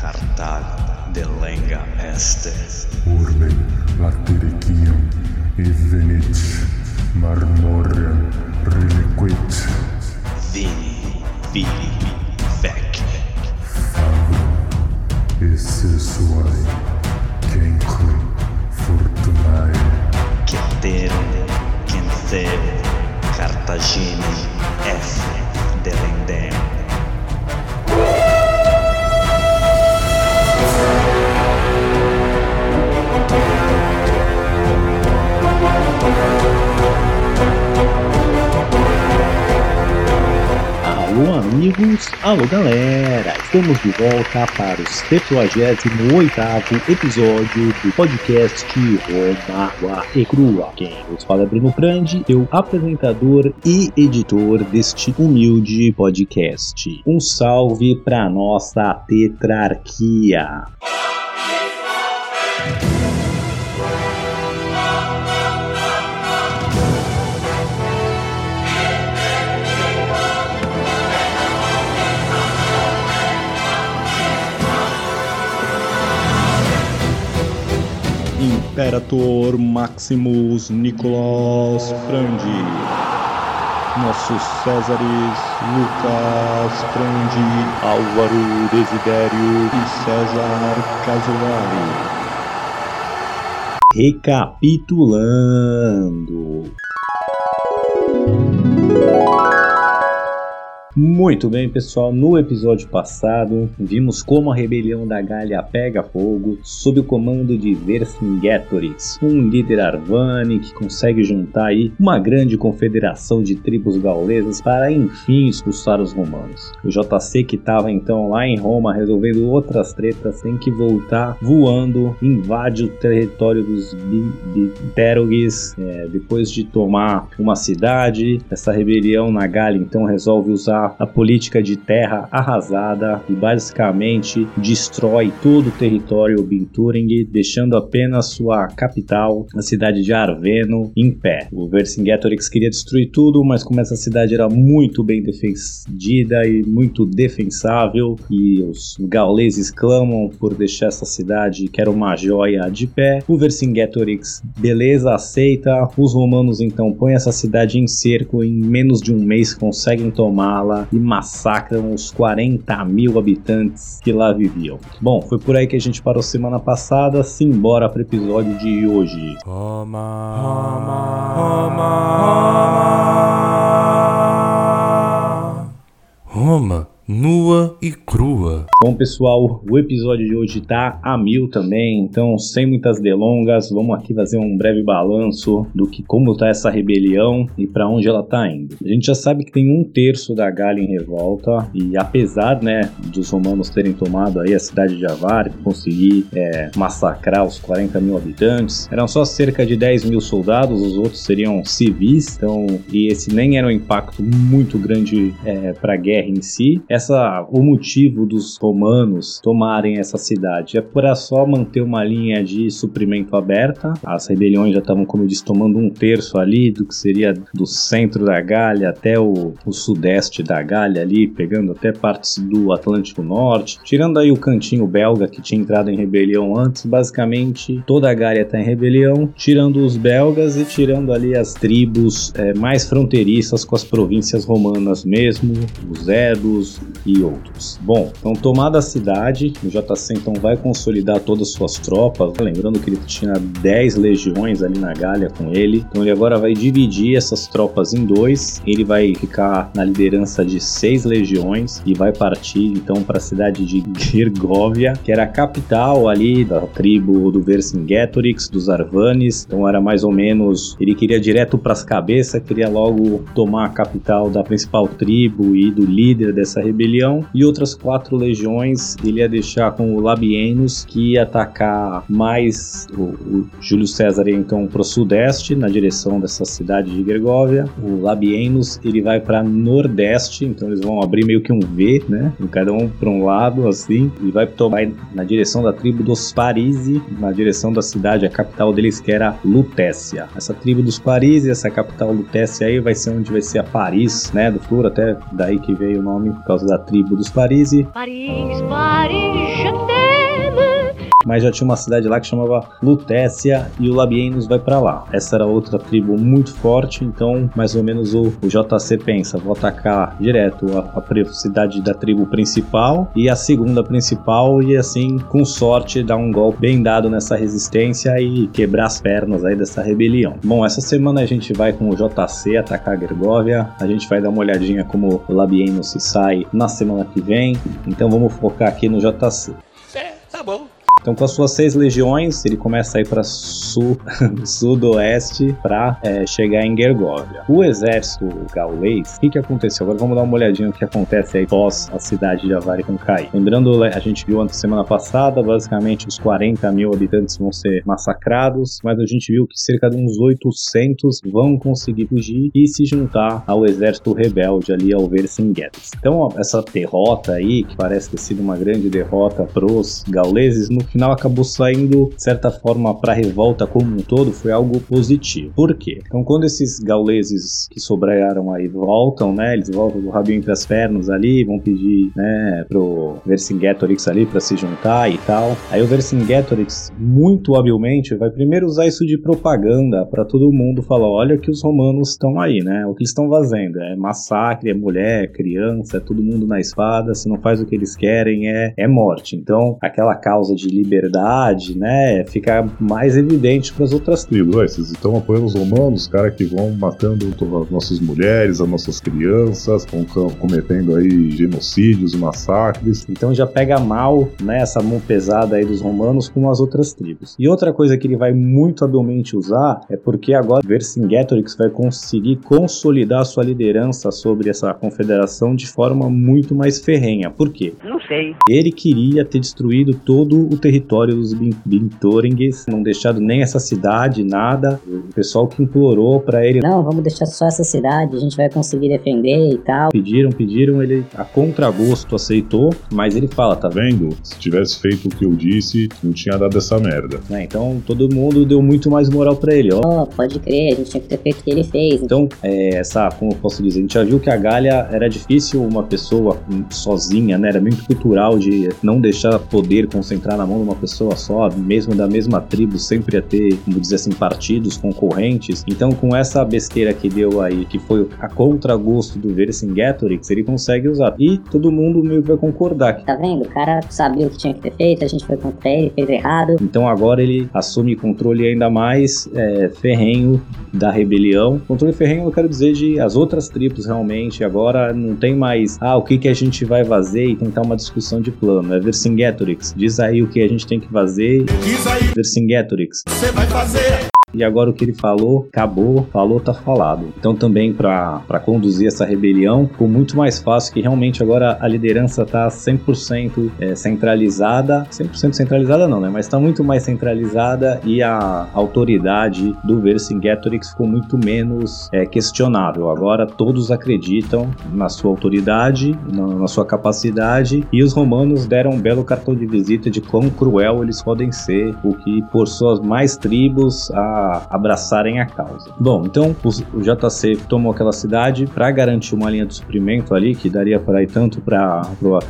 Cartal de lenga este. Urbe latericium evenit marmorem reliquit Vini, vili, vec. esse suae cenque fortunae Ceterum, Cenceu, Cartagine, F. Delendem. Amigos, alô galera, estamos de volta para o 78º episódio do podcast Roma Água e Crua. Quem nos fala é Bruno Grande, eu apresentador e editor deste humilde podcast. Um salve para nossa tetrarquia. Imperator Maximus Nicolas Frandi. Nossos Césares Lucas Frandi, Álvaro Desidério e César Casolari. Recapitulando. Muito bem, pessoal. No episódio passado, vimos como a rebelião da Galha pega fogo sob o comando de Vercingetorix, um líder Arvani que consegue juntar aí uma grande confederação de tribos gaulesas para enfim expulsar os romanos. O JC que estava então lá em Roma resolvendo outras tretas tem que voltar voando, invade o território dos Biterogues é, depois de tomar uma cidade. Essa rebelião na Galha então resolve usar a política de terra arrasada e basicamente destrói todo o território Binturing, deixando apenas sua capital, a cidade de Arveno, em pé. O Vercingetorix queria destruir tudo, mas como essa cidade era muito bem defendida e muito defensável, e os gauleses clamam por deixar essa cidade, que era uma joia, de pé, o Vercingetorix, beleza, aceita. Os romanos então põem essa cidade em cerco, em menos de um mês conseguem tomá-la e massacram os 40 mil habitantes que lá viviam. Bom, foi por aí que a gente parou semana passada, simbora para o episódio de hoje. Roma, Roma, Roma, Roma, nua e crua. Bom, pessoal, o episódio de hoje tá a mil também, então sem muitas delongas, vamos aqui fazer um breve balanço do que como tá essa rebelião e para onde ela tá indo. A gente já sabe que tem um terço da Galha em revolta e apesar, né, dos romanos terem tomado aí a cidade de Avar conseguir é, massacrar os 40 mil habitantes, eram só cerca de 10 mil soldados, os outros seriam civis, então e esse nem era um impacto muito grande é, para a guerra em si. Essa o motivo dos romanos tomarem essa cidade. É para só manter uma linha de suprimento aberta. As rebeliões já estavam, como eu disse, tomando um terço ali do que seria do centro da Gália até o, o sudeste da Gália ali, pegando até partes do Atlântico Norte. Tirando aí o cantinho belga que tinha entrado em rebelião antes, basicamente toda a Gália está em rebelião, tirando os belgas e tirando ali as tribos é, mais fronteiriças com as províncias romanas mesmo, os Edos e outros. Bom, então tomada a cidade, o JC então vai consolidar todas as suas tropas. Lembrando que ele tinha 10 legiões ali na Gália com ele. Então ele agora vai dividir essas tropas em dois. Ele vai ficar na liderança de seis legiões e vai partir então para a cidade de Gergovia, que era a capital ali da tribo do Vercingetorix, dos Arvanes. Então era mais ou menos. Ele queria direto para as cabeças, queria logo tomar a capital da principal tribo e do líder dessa rebelião. E outras quatro legiões ele ia deixar com o Labienus, que ia atacar mais o, o Júlio César ia então para o sudeste, na direção dessa cidade de Gergovia. O Labienus ele vai para nordeste, então eles vão abrir meio que um V, né? Cada um para um lado, assim, e vai tomar na direção da tribo dos Parisi, na direção da cidade, a capital deles que era Lutécia. Essa tribo dos Parisi, essa capital Lutécia aí vai ser onde vai ser a Paris, né? Do futuro, até daí que veio o nome por causa causa da tribo dos Parisi, Paris, Paris. Mas já tinha uma cidade lá que chamava Lutécia e o Labienus vai pra lá. Essa era outra tribo muito forte, então mais ou menos o, o JC pensa, vou atacar direto a, a cidade da tribo principal e a segunda principal e assim, com sorte, dar um golpe bem dado nessa resistência e quebrar as pernas aí dessa rebelião. Bom, essa semana a gente vai com o JC atacar a Gergóvia, a gente vai dar uma olhadinha como o Labienus se sai na semana que vem, então vamos focar aqui no JC. Então, com as suas seis legiões, ele começa a ir para sul, sudoeste para chegar em Gergóvia. O exército gaulês, o que, que aconteceu? Agora vamos dar uma olhadinha no que acontece aí pós a cidade de Avaricum cair. Lembrando, a gente viu antes semana passada, basicamente os 40 mil habitantes vão ser massacrados, mas a gente viu que cerca de uns 800 vão conseguir fugir e se juntar ao exército rebelde ali ao Vercingetorix. Então, essa derrota aí, que parece ter sido uma grande derrota pros gauleses, no final acabou saindo, de certa forma, para a revolta como um todo, foi algo positivo. Por quê? Então, quando esses gauleses que sobraram aí voltam, né, eles voltam com o rabinho entre as pernas ali, vão pedir, né, pro Vercingetorix ali para se juntar e tal. Aí o Vercingetorix, muito habilmente, vai primeiro usar isso de propaganda para todo mundo falar, olha que os romanos estão aí, né, o que eles estão fazendo é massacre, é mulher, criança, é todo mundo na espada, se não faz o que eles querem é, é morte. Então, aquela causa de liberdade, né, fica mais evidente para as outras Tribos, ué, vocês estão apoiando os romanos, os caras que vão matando as nossas mulheres, as nossas crianças, vão co- cometendo aí genocídios, massacres. Então já pega mal né, essa mão pesada aí dos romanos com as outras tribos. E outra coisa que ele vai muito habilmente usar é porque agora Vercingetorix vai conseguir consolidar sua liderança sobre essa confederação de forma muito mais ferrenha. Por quê? Não sei. Ele queria ter destruído todo o território dos Bin- Bintoringues, não deixado nem essa cidade, nada. O pessoal que implorou para ele Não, vamos deixar só essa cidade, a gente vai conseguir defender e tal. pediram, pediram, ele a contragosto aceitou, mas ele fala, tá vendo? Se tivesse feito o que eu disse, não tinha dado essa merda. né? Então todo mundo deu muito mais moral pra ele, ó. Oh, pode crer, a gente tinha que ter feito o que ele fez. Então, é, essa, como eu posso dizer, a gente já viu que a Gália era difícil uma pessoa sozinha, né? Era muito cultural de não deixar poder concentrar na mão uma pessoa só, mesmo da mesma tribo, sempre ia ter, vamos dizer assim, partidos concorrentes. Então, com essa besteira que deu aí, que foi a contragosto do Vercingetorix, ele consegue usar. E todo mundo meio que vai concordar Tá vendo? O cara sabia o que tinha que ter feito, a gente foi contra ele, fez errado. Então agora ele assume controle ainda mais é, ferrenho da rebelião. Controle ferrenho eu quero dizer de as outras tribos realmente. Agora não tem mais, ah, o que, que a gente vai fazer e tentar uma discussão de plano. É Vercingetorix. Diz aí o que a gente tem que fazer. Diz aí, Vercingetorix. você vai fazer. E agora o que ele falou, acabou, falou, tá falado. Então também para conduzir essa rebelião ficou muito mais fácil que realmente agora a liderança tá 100% é, centralizada, 100% centralizada não, né? Mas tá muito mais centralizada e a autoridade do Vercingetorix ficou muito menos é, questionável. Agora todos acreditam na sua autoridade, na, na sua capacidade e os romanos deram um belo cartão de visita de quão cruel eles podem ser, o que forçou as mais tribos a abraçarem a causa. Bom, então o JC tomou aquela cidade para garantir uma linha de suprimento ali que daria para ir tanto para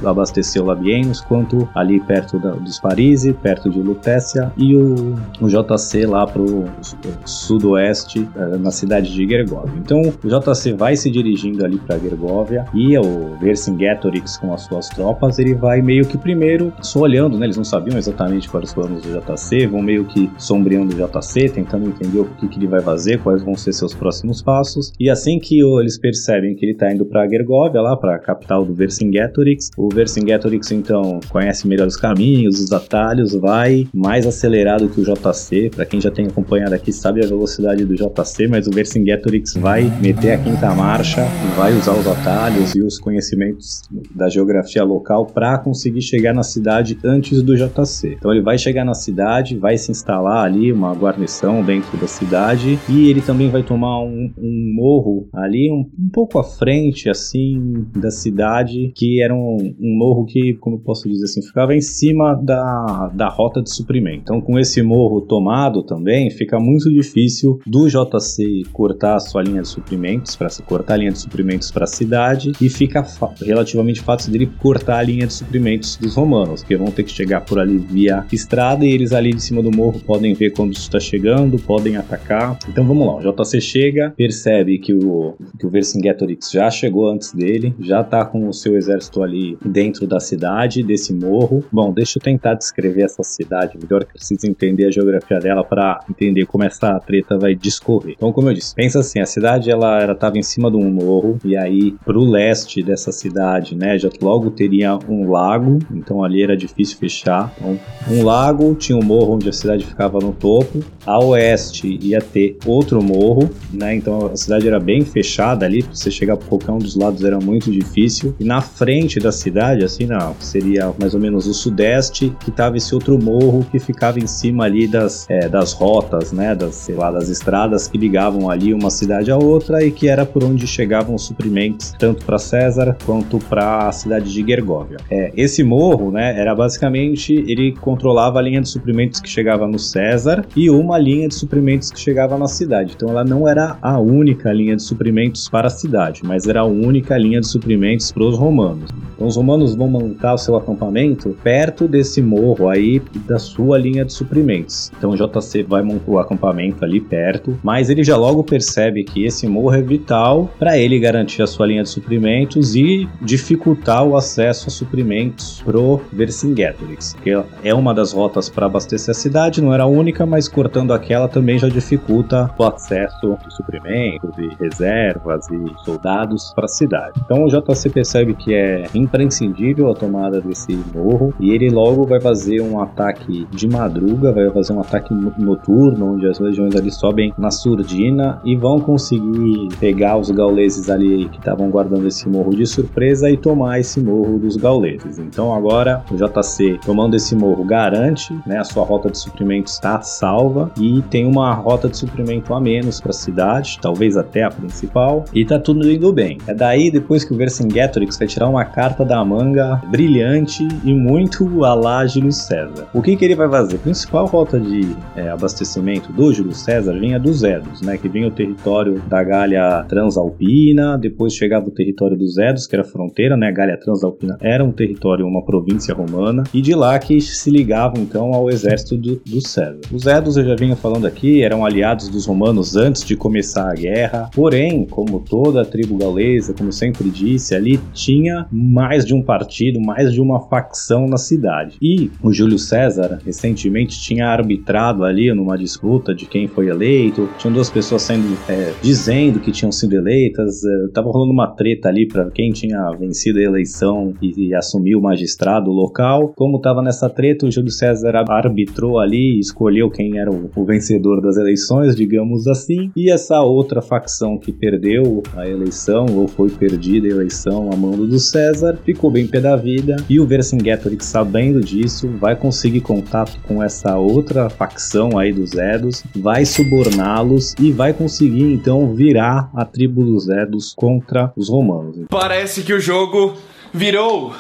abastecer o Labienus quanto ali perto da- dos Parisi, perto de Lutécia e o, o JC lá pro su- sudoeste eh, na cidade de Gergóvia. Então o JC vai se dirigindo ali para Gergóvia e o Vercingetorix com as suas tropas ele vai meio que primeiro só olhando, né? Eles não sabiam exatamente quais os planos do JC, vão meio que sombreando o JC, tentando entender o que, que ele vai fazer, quais vão ser seus próximos passos. E assim que eles percebem que ele tá indo para Gergóvia, lá para a capital do Vercingetorix, o Vercingetorix então conhece melhor os caminhos, os atalhos, vai mais acelerado que o JC. Para quem já tem acompanhado aqui sabe a velocidade do JC, mas o Vercingetorix vai meter a quinta marcha, vai usar os atalhos e os conhecimentos da geografia local para conseguir chegar na cidade antes do JC. Então ele vai chegar na cidade, vai se instalar ali uma guarnição dentro da cidade e ele também vai tomar um, um morro ali um, um pouco à frente assim da cidade que era um, um morro que como eu posso dizer assim ficava em cima da, da rota de suprimento. Então com esse morro tomado também fica muito difícil do JC cortar a sua linha de suprimentos para cortar a linha de suprimentos para a cidade e fica relativamente fácil dele cortar a linha de suprimentos dos romanos que vão ter que chegar por ali via estrada e eles ali de cima do morro podem ver quando isso está chegando podem atacar então vamos lá o JC chega percebe que o que o Vercingetorix já chegou antes dele, já tá com o seu exército ali dentro da cidade, desse morro. Bom, deixa eu tentar descrever essa cidade melhor, que eu preciso entender a geografia dela para entender como essa treta vai discorrer. Então, como eu disse, pensa assim, a cidade ela era tava em cima de um morro e aí pro leste dessa cidade, né, já logo teria um lago, então ali era difícil fechar. Então, um lago, tinha um morro onde a cidade ficava no topo. A oeste ia ter outro morro, né? Então a cidade era bem fechada ali, pra você chegar por qualquer um dos lados era muito difícil. E na frente da cidade, assim, não, seria mais ou menos o sudeste, que tava esse outro morro que ficava em cima ali das, é, das rotas, né? Das, sei lá, das estradas que ligavam ali uma cidade a outra e que era por onde chegavam os suprimentos, tanto para César quanto para a cidade de Gergóvia. É, esse morro, né, era basicamente ele controlava a linha de suprimentos que chegava no César e uma linha de suprimentos que chegava na cidade. Então ela não era a única linha de suprimentos para a cidade, mas era a única linha de suprimentos para os romanos. Então os romanos vão montar o seu acampamento perto desse morro aí da sua linha de suprimentos. Então o JC vai montar o acampamento ali perto, mas ele já logo percebe que esse morro é vital para ele garantir a sua linha de suprimentos e dificultar o acesso a suprimentos pro Vercingetorix, que é uma das rotas para abastecer a cidade, não era a única, mas cortando aquela também já dificulta o acesso de suprimentos e reservas e soldados para a cidade. Então o JC percebe que é imprescindível a tomada desse morro e ele logo vai fazer um ataque de madruga, vai fazer um ataque no- noturno, onde as legiões ali sobem na surdina e vão conseguir pegar os gauleses ali que estavam guardando esse morro de surpresa e tomar esse morro dos gauleses. Então agora o JC tomando esse morro garante, né, a sua rota de suprimentos está salva e tem uma rota de suprimento a menos para a cidade, talvez até a principal, e tá tudo indo bem. É daí depois que o Vercingetorix vai tirar uma carta da manga brilhante e muito a lá Júlio César. O que que ele vai fazer? A principal rota de é, abastecimento do Júlio César vinha dos Edos, né, que vinha o território da Gália Transalpina, depois chegava o território dos Edos, que era fronteira, né, a Gália Transalpina era um território, uma província romana, e de lá que se ligavam então ao exército do, do César. Os Edos, eu já vinha falando aqui, eram aliados dos romanos antes de começar a guerra, porém, como toda a tribo gaulesa, como sempre disse, ali tinha mais de um partido, mais de uma facção na cidade. E o Júlio César, recentemente, tinha arbitrado ali numa disputa de quem foi eleito, tinham duas pessoas sendo é, dizendo que tinham sido eleitas, é, tava rolando uma treta ali para quem tinha vencido a eleição e, e assumiu o magistrado local. Como tava nessa treta, o Júlio César arbitrou ali, escolheu quem era o, o vencedor das eleições, digamos assim, e essa outra facção que perdeu a eleição ou foi perdida a eleição a mando do César ficou bem pé da vida e o Vercingetorix sabendo disso vai conseguir contato com essa outra facção aí dos Edos, vai suborná-los e vai conseguir então virar a tribo dos Edos contra os romanos. Parece que o jogo virou,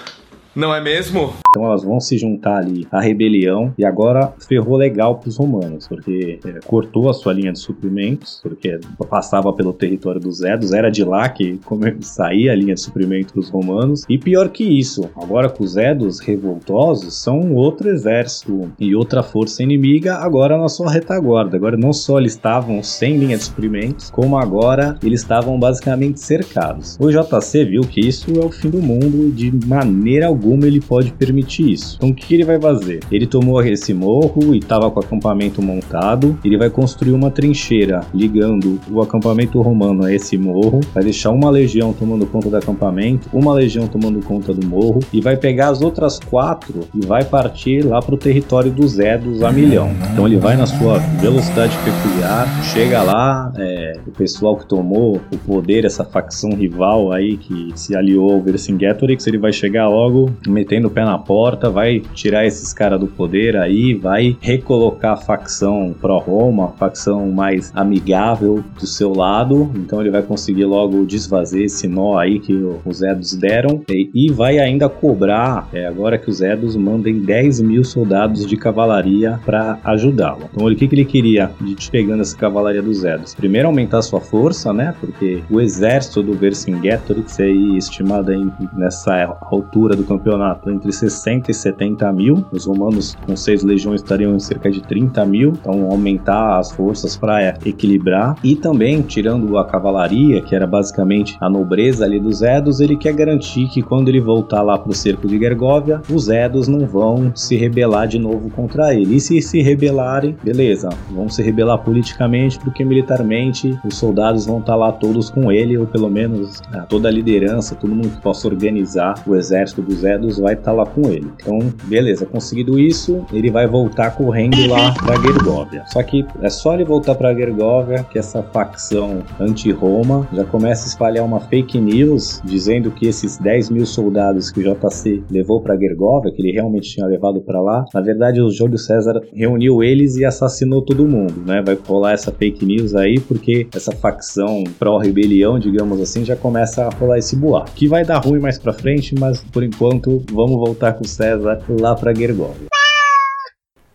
não é mesmo? Então elas vão se juntar ali à rebelião e agora ferrou legal pros romanos, porque é, cortou a sua linha de suprimentos, porque passava pelo território dos Edos, era de lá que saía a linha de suprimento dos romanos. E pior que isso, agora com os Edos revoltosos, são outro exército e outra força inimiga agora na sua retaguarda. Agora não só eles estavam sem linha de suprimentos, como agora eles estavam basicamente cercados. O JC viu que isso é o fim do mundo e de maneira alguma ele pode permitir isso. Então o que ele vai fazer? Ele tomou esse morro e estava com o acampamento montado. Ele vai construir uma trincheira ligando o acampamento romano a esse morro. Vai deixar uma legião tomando conta do acampamento, uma legião tomando conta do morro e vai pegar as outras quatro e vai partir lá para o território dos Edos a milhão. Então ele vai na sua velocidade peculiar, chega lá, é, o pessoal que tomou o poder, essa facção rival aí que se aliou ao Vercingetorix, ele vai chegar logo metendo o pé na porta, vai tirar esses caras do poder aí, vai recolocar a facção pró-Roma, facção mais amigável do seu lado. Então ele vai conseguir logo desfazer esse nó aí que os Edos deram e, e vai ainda cobrar, é, agora que os Edos mandem 10 mil soldados de cavalaria para ajudá-lo. Então o que, que ele queria de pegando essa cavalaria dos Edos? Primeiro aumentar sua força, né? Porque o exército do Vercingetorix aí estimado aí nessa altura do campeonato entre 60 e 70 mil. Os romanos com seis legiões estariam em cerca de 30 mil. Então aumentar as forças para equilibrar e também tirando a cavalaria, que era basicamente a nobreza ali dos Edos, ele quer garantir que quando ele voltar lá para o cerco de Gergóvia, os Edos não vão se rebelar de novo contra ele. E se se rebelarem, beleza, vão se rebelar politicamente porque militarmente os soldados vão estar tá lá todos com ele, ou pelo menos ah, toda a liderança, todo mundo que possa organizar o exército dos Edos vai estar tá lá com ele. Então, beleza, conseguido isso, ele vai voltar correndo lá para Gergóvia. Só que é só ele voltar para Gergóvia que essa facção anti-Roma já começa a espalhar uma fake news dizendo que esses 10 mil soldados que o JC levou para Gergóvia, que ele realmente tinha levado para lá, na verdade o Júlio César reuniu eles e assassinou todo mundo, né? Vai rolar essa fake news aí porque essa facção pró-rebelião, digamos assim, já começa a rolar esse boato. Que vai dar ruim mais para frente, mas por enquanto vamos voltar com César lá para Gergóvia.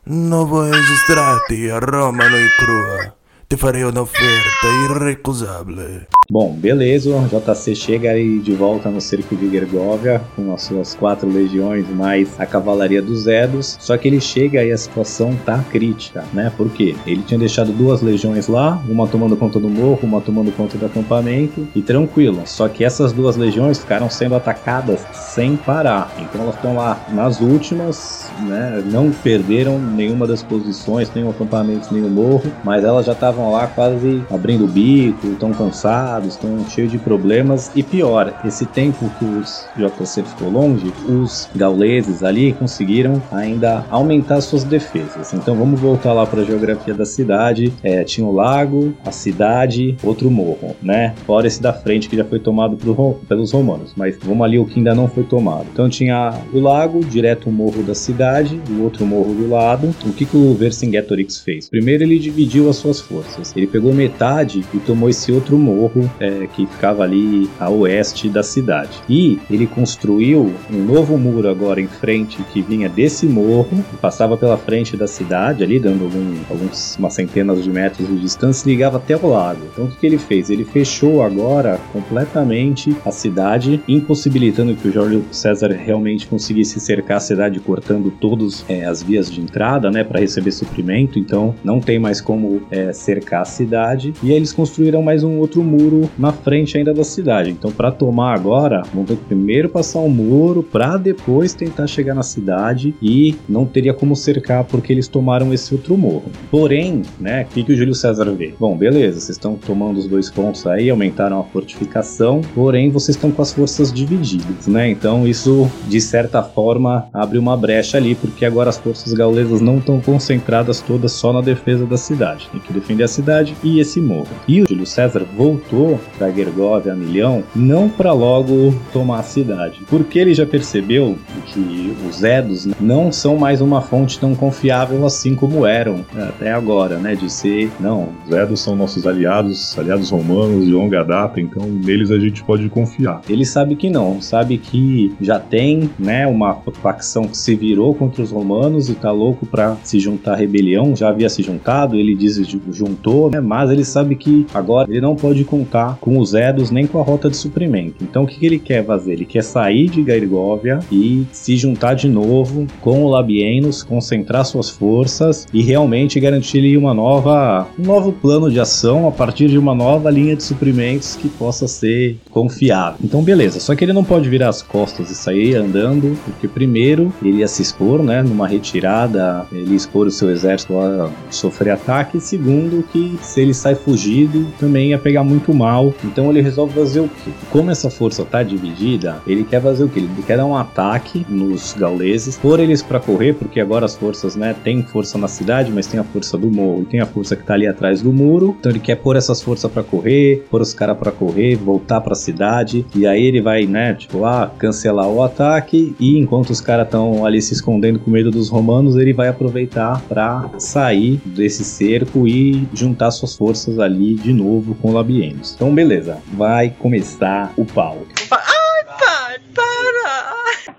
Não vou registrar-te a Roma no crua. Te farei uma oferta irrecusável. Bom, beleza, o JC chega aí de volta no cerco de Gergóvia com as suas quatro legiões mais a cavalaria dos Edos. Só que ele chega e a situação tá crítica, né? Por quê? Ele tinha deixado duas legiões lá, uma tomando conta do morro, uma tomando conta do acampamento e tranquilo. Só que essas duas legiões ficaram sendo atacadas sem parar. Então elas estão lá nas últimas, né? Não perderam nenhuma das posições, nem o acampamento, nem o morro, mas elas já estavam lá quase abrindo o bico, tão cansadas estão cheios de problemas. E pior, esse tempo que os JC ficou longe, os gauleses ali conseguiram ainda aumentar suas defesas. Então vamos voltar lá para a geografia da cidade. É, tinha o lago, a cidade, outro morro, né? Fora esse da frente que já foi tomado pro, pelos romanos. Mas vamos ali o que ainda não foi tomado. Então tinha o lago, direto o morro da cidade, o outro morro do lado. O que, que o Vercingetorix fez? Primeiro ele dividiu as suas forças. Ele pegou metade e tomou esse outro morro é, que ficava ali a oeste da cidade. E ele construiu um novo muro agora em frente que vinha desse morro, passava pela frente da cidade, ali dando algum, alguns, umas centenas de metros de distância, e ligava até o lago. Então o que, ele fez? Ele fechou agora completamente a cidade, impossibilitando que o Jorge César realmente conseguisse cercar a cidade, cortando todas é, as vias de entrada, né, para receber suprimento. Então não tem mais como é, cercar a cidade. E aí eles construíram mais um outro muro muro na frente ainda da cidade. Então, para tomar agora, vão ter que primeiro passar um muro para depois tentar chegar na cidade e não teria como cercar porque eles tomaram esse outro morro. Porém, né, o que, que o Júlio César vê? Bom, beleza, vocês estão tomando os dois pontos aí, aumentaram a fortificação, porém vocês estão com as forças divididas, né? Então isso de certa forma abre uma brecha ali, porque agora as forças gaulesas não estão concentradas todas só na defesa da cidade. Tem que defender a cidade e esse morro. E o Júlio César voltou voltou Gergóvia a milhão, não para logo tomar a cidade, porque ele já percebeu que os Edos não são mais uma fonte tão confiável assim como eram até agora, né? De ser, não, os Edos são nossos aliados, aliados romanos de longa data, então neles a gente pode confiar. Ele sabe que não, sabe que já tem, né, uma facção que se virou contra os romanos e tá louco para se juntar à rebelião, já havia se juntado, ele diz juntou, né? Mas ele sabe que agora ele não pode contar contar com os Edos nem com a rota de suprimento. Então o que, que ele quer fazer? Ele quer sair de Gairgóvia e se juntar de novo com o Labienos, concentrar suas forças e realmente garantir uma nova, um novo plano de ação a partir de uma nova linha de suprimentos que possa ser confiável. Então beleza, só que ele não pode virar as costas e sair andando, porque primeiro ele ia se expor, né, numa retirada, ele expor o seu exército a sofrer ataque, e segundo que se ele sai fugido, também ia pegar muito mal mal. Então ele resolve fazer o quê? Como essa força tá dividida, ele quer fazer o quê? Ele quer dar um ataque nos gauleses, pôr eles para correr, porque agora as forças, né, tem força na cidade, mas tem a força do morro e tem a força que tá ali atrás do muro. Então ele quer pôr essas forças para correr, pôr os caras para correr, voltar para a cidade e aí ele vai, né, tipo, ah, cancelar o ataque e enquanto os caras estão ali se escondendo com medo dos romanos, ele vai aproveitar para sair desse cerco e juntar suas forças ali de novo com Labienus. Então beleza, vai começar o pau.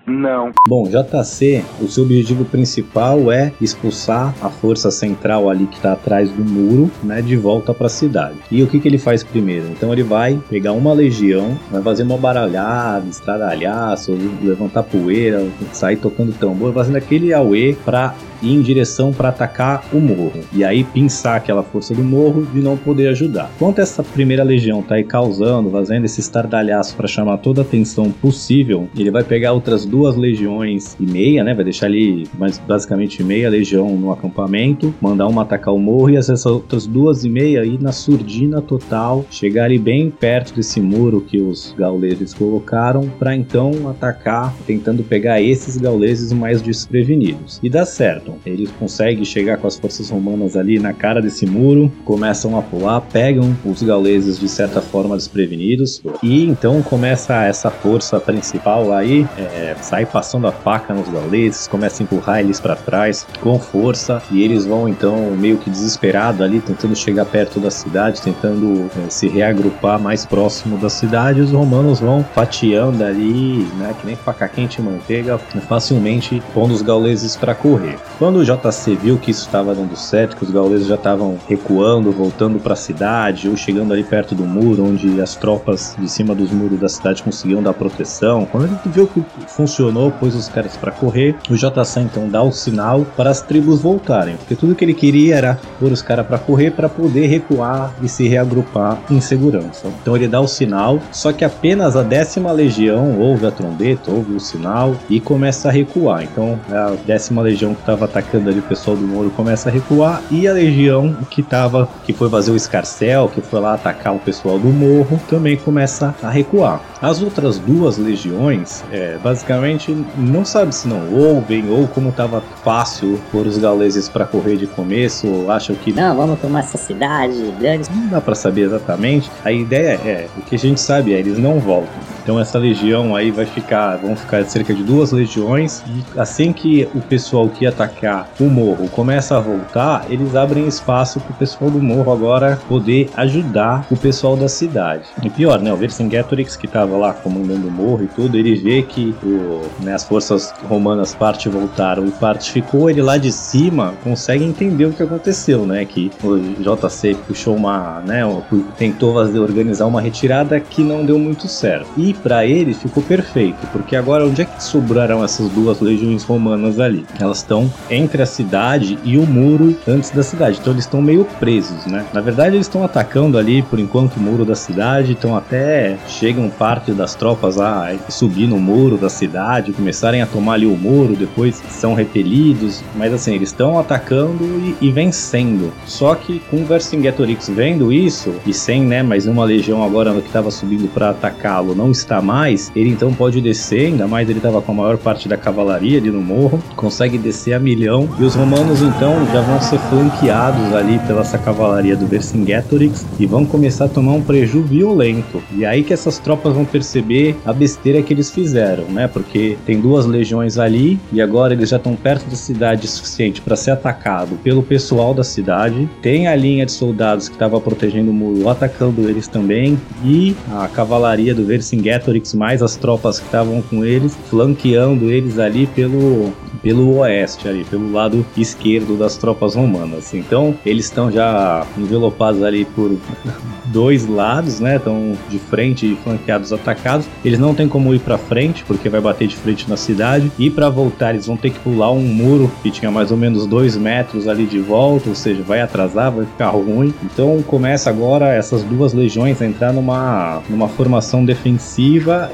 Não. Bom, JC, o seu objetivo principal é expulsar a força central ali que está atrás do muro, né, de volta para a cidade. E o que, que ele faz primeiro? Então ele vai pegar uma legião, vai fazer uma baralhada, estradalhaço, levantar poeira, sair tocando tambor, fazendo aquele auê para ir em direção para atacar o morro. E aí pinçar aquela força do morro de não poder ajudar. Enquanto essa primeira legião tá aí causando, fazendo esse estardalhaço para chamar toda a atenção possível, ele vai pegar outras duas legiões e meia, né? Vai deixar ali mais basicamente meia legião no acampamento, mandar uma atacar o morro e essas outras duas e meia aí na surdina total, chegar ali bem perto desse muro que os gauleses colocaram para então atacar, tentando pegar esses gauleses mais desprevenidos. E dá certo. Eles conseguem chegar com as forças romanas ali na cara desse muro, começam a pular, pegam os gauleses de certa forma desprevenidos e então começa essa força principal aí, é, sai passando a faca nos gauleses, começa a empurrar eles para trás com força e eles vão então meio que desesperado ali tentando chegar perto da cidade, tentando é, se reagrupar mais próximo da cidade. Os romanos vão fatiando ali, né, que nem faca quente e manteiga, facilmente pondo os gauleses para correr. Quando o JC viu que isso estava dando certo, que os gauleses já estavam recuando, voltando para a cidade ou chegando ali perto do muro, onde as tropas de cima dos muros da cidade conseguiam dar proteção, quando ele viu que funcionou, pôs os caras para correr, o JC então dá o sinal para as tribos voltarem, porque tudo que ele queria era pôr os caras para correr para poder recuar e se reagrupar em segurança. Então ele dá o sinal, só que apenas a décima legião ouve a trombeta, ouve o sinal e começa a recuar. Então a décima legião que estava atacando ali o pessoal do muro começa a recuar e a legião que tava que foi fazer o escarcel, que foi lá atacar o pessoal do morro, também começa a recuar. As outras duas legiões, é, basicamente, não sabe se não ouvem ou como estava fácil pôr os gauleses para correr de começo, ou acham que Não, vamos tomar essa cidade grande. não dá para saber exatamente. A ideia é, o que a gente sabe é, eles não voltam. Então essa legião aí vai ficar, vão ficar cerca de duas legiões e assim que o pessoal que atacar o morro começa a voltar, eles abrem espaço para o pessoal do morro agora poder ajudar o pessoal da cidade. E pior, né, o Vercingetorix que estava lá comandando o morro e tudo, ele vê que o, né, as forças romanas parte voltaram e parte ficou, ele lá de cima consegue entender o que aconteceu, né, que o JC puxou uma, né, tentou organizar uma retirada que não deu muito certo. E para ele ficou perfeito, porque agora onde é que sobraram essas duas legiões romanas ali? Elas estão entre a cidade e o muro antes da cidade, então eles estão meio presos, né? Na verdade, eles estão atacando ali por enquanto o muro da cidade, então até chegam parte das tropas a subir no muro da cidade, começarem a tomar ali o muro, depois são repelidos, mas assim, eles estão atacando e, e vencendo. Só que com Vercingetorix vendo isso, e sem né, mais uma legião agora que estava subindo para atacá-lo, não está mais, ele então pode descer, ainda mais ele estava com a maior parte da cavalaria ali no morro, consegue descer a milhão, e os romanos então já vão ser flanqueados ali pela essa cavalaria do Vercingetorix e vão começar a tomar um preju violento. E aí que essas tropas vão perceber a besteira que eles fizeram, né? Porque tem duas legiões ali e agora eles já estão perto da cidade suficiente para ser atacado pelo pessoal da cidade. Tem a linha de soldados que estava protegendo o muro atacando eles também e a cavalaria do Vercingetorix mais as tropas que estavam com eles flanqueando eles ali pelo pelo oeste ali, pelo lado esquerdo das tropas romanas. Então, eles estão já envelopados ali por dois lados, né? Estão de frente e flanqueados atacados. Eles não têm como ir para frente, porque vai bater de frente na cidade. E para voltar, eles vão ter que pular um muro que tinha mais ou menos dois metros ali de volta, ou seja, vai atrasar, vai ficar ruim. Então começa agora essas duas legiões a entrar numa, numa formação defensiva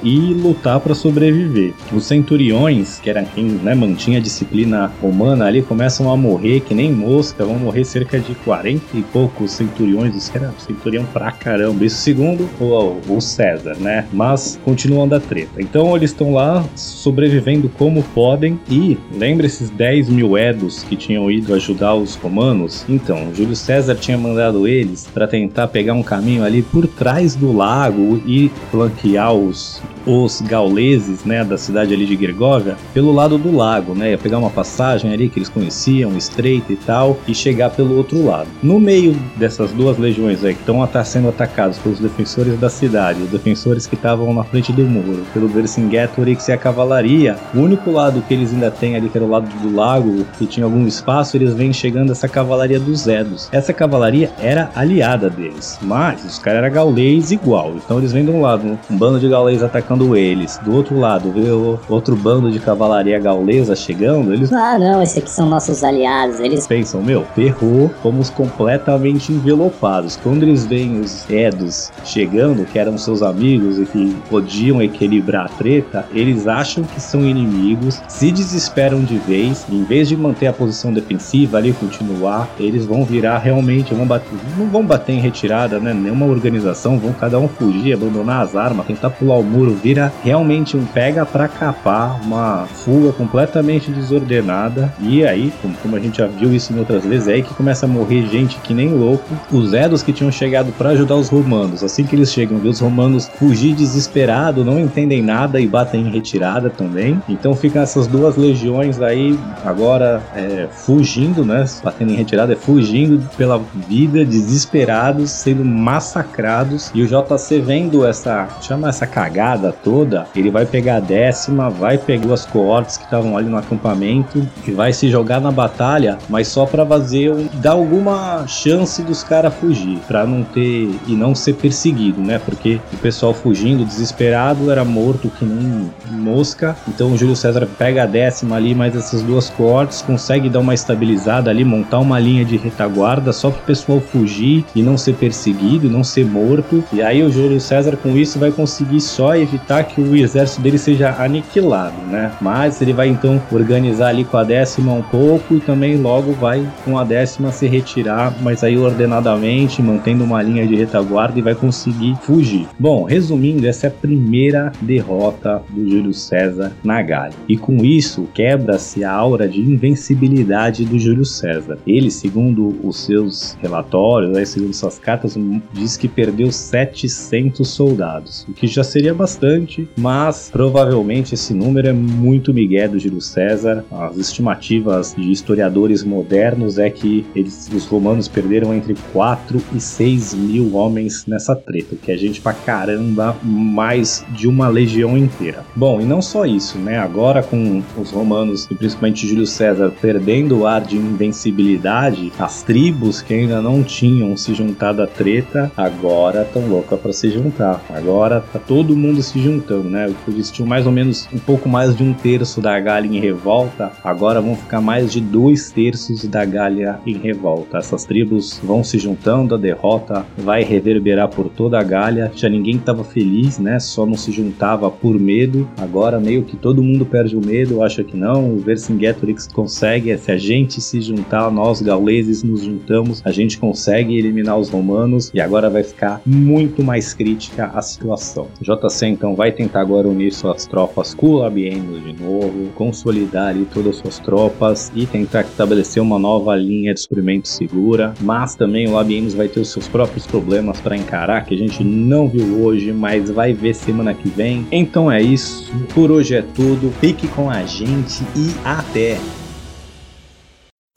e lutar para sobreviver. Os centuriões, que eram quem né, mantinha tinha disciplina romana ali começam a morrer que nem mosca, vão morrer cerca de 40 e poucos centuriões, isso era centurião pra caramba. Isso segundo o, o César, né? Mas continuam da treta. Então eles estão lá sobrevivendo como podem e lembra esses 10 mil edos que tinham ido ajudar os romanos? Então, Júlio César tinha mandado eles para tentar pegar um caminho ali por trás do lago e flanquear os os gauleses, né, da cidade ali de Gergovia, pelo lado do lago, né, ia pegar uma passagem ali que eles conheciam, estreita e tal, e chegar pelo outro lado. No meio dessas duas legiões aí que estão sendo atacados pelos defensores da cidade, os defensores que estavam na frente do muro, pelo Vercingetorix e a cavalaria, o único lado que eles ainda têm ali, que era o lado do lago, que tinha algum espaço, eles vêm chegando essa cavalaria dos Edos. Essa cavalaria era aliada deles, mas os caras eram gaulês igual, então eles vêm de um lado, um bando de gaulês atacando atacando eles. Do outro lado, vê outro bando de cavalaria gaulesa chegando, eles Ah, não, esses aqui são nossos aliados. Eles pensam, meu, ferrou, fomos completamente envelopados. Quando eles veem os Edos chegando, que eram seus amigos e que podiam equilibrar a treta, eles acham que são inimigos, se desesperam de vez, em vez de manter a posição defensiva ali, continuar, eles vão virar realmente, vão bater, não vão bater em retirada, né? Nenhuma organização, vão cada um fugir, abandonar as armas, tentar pular o muro, vira realmente um pega pra capar, uma fuga completamente desordenada. E aí, como, como a gente já viu isso em outras vezes, é aí que começa a morrer gente que nem louco. Os Edos que tinham chegado para ajudar os romanos, assim que eles chegam, vê os romanos fugir desesperado, não entendem nada e batem em retirada também. Então ficam essas duas legiões aí agora é, fugindo, né? Batendo em retirada, é fugindo pela vida, desesperados, sendo massacrados. E o JC vendo essa, chama essa cagada toda, ele vai pegar a décima, vai pegar as coortes que estavam ali no acampamento e vai se jogar na batalha, mas só para fazer um, dar alguma chance dos caras fugir, para não ter e não ser perseguido, né? Porque o pessoal fugindo desesperado era morto que nem mosca. Então o Júlio César pega a décima ali, mais essas duas coortes, consegue dar uma estabilizada ali, montar uma linha de retaguarda só para o pessoal fugir e não ser perseguido, não ser morto. E aí o Júlio César com isso vai conseguir só evitar que o exército dele seja aniquilado, né? Mas ele vai então organizar ali com a décima um pouco e também logo vai com a décima se retirar, mas aí ordenadamente, mantendo uma linha de retaguarda e vai conseguir fugir. Bom, resumindo, essa é a primeira derrota do Júlio César na Gália. E com isso quebra-se a aura de invencibilidade do Júlio César. Ele, segundo os seus relatórios, aí, segundo suas cartas, diz que perdeu 700 soldados, o que já seria bastante, mas provavelmente esse número é muito migué do Júlio César. As estimativas de historiadores modernos é que eles, os romanos perderam entre 4 e 6 mil homens nessa treta, o que é gente pra caramba, mais de uma legião inteira. Bom, e não só isso, né? Agora com os romanos e principalmente Júlio César perdendo o ar de invencibilidade, as tribos que ainda não tinham se juntado à treta agora estão loucas para se juntar. Agora tá todo mundo se juntando, né? Eles tinham mais ou menos um pouco mais de um terço da Gália em revolta, agora vão ficar mais de dois terços da Gália em revolta. Essas tribos vão se juntando, a derrota vai reverberar por toda a Gália. Já ninguém estava feliz, né? Só não se juntava por medo. Agora meio que todo mundo perde o medo, acha que não. O Vercingetorix consegue, se a gente se juntar, nós gauleses nos juntamos, a gente consegue eliminar os romanos e agora vai ficar muito mais crítica a situação. JC então vai tentar agora unir suas tropas Labienus de novo, consolidar ali todas as suas tropas e tentar estabelecer uma nova linha de suprimento segura, mas também o Labienus vai ter os seus próprios problemas para encarar que a gente não viu hoje, mas vai ver semana que vem. Então é isso, por hoje é tudo. Fique com a gente e até!